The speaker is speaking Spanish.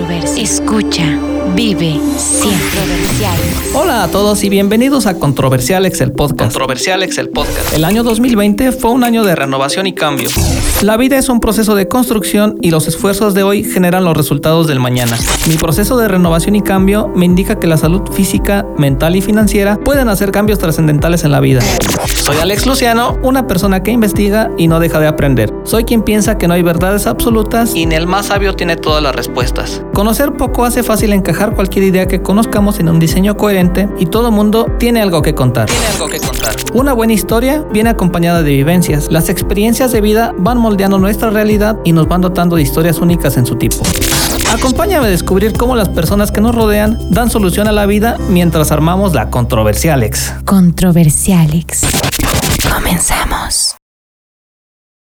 Controversia. Escucha, vive, siempre. Hola a todos y bienvenidos a Controversialex el podcast. Controversialex el podcast. El año 2020 fue un año de renovación y cambio. La vida es un proceso de construcción y los esfuerzos de hoy generan los resultados del mañana. Mi proceso de renovación y cambio me indica que la salud física, mental y financiera pueden hacer cambios trascendentales en la vida. Soy Alex Luciano, una persona que investiga y no deja de aprender. Soy quien piensa que no hay verdades absolutas y ni el más sabio tiene todas las respuestas. Conocer poco hace fácil encajar cualquier idea que conozcamos en un diseño coherente y todo mundo tiene algo que contar. Tiene algo que contar. Una buena historia viene acompañada de vivencias. Las experiencias de vida van moldeando nuestra realidad y nos van dotando de historias únicas en su tipo. Acompáñame a descubrir cómo las personas que nos rodean dan solución a la vida mientras armamos la Controversialex. Controversialex. Comenzamos.